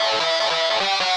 Thank you.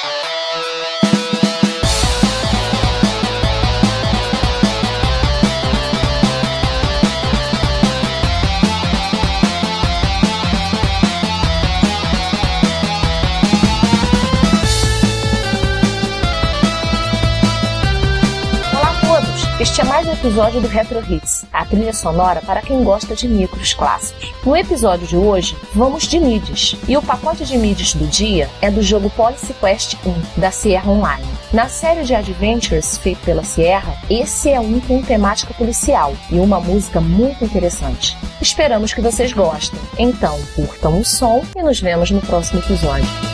Episódio do Retro Hits, a trilha sonora para quem gosta de micros clássicos. No episódio de hoje, vamos de MIDIs, e o pacote de MIDIs do dia é do jogo Policy Quest 1, da Sierra Online. Na série de Adventures feita pela Sierra, esse é um com temática policial e uma música muito interessante. Esperamos que vocês gostem. Então, curtam o som e nos vemos no próximo episódio.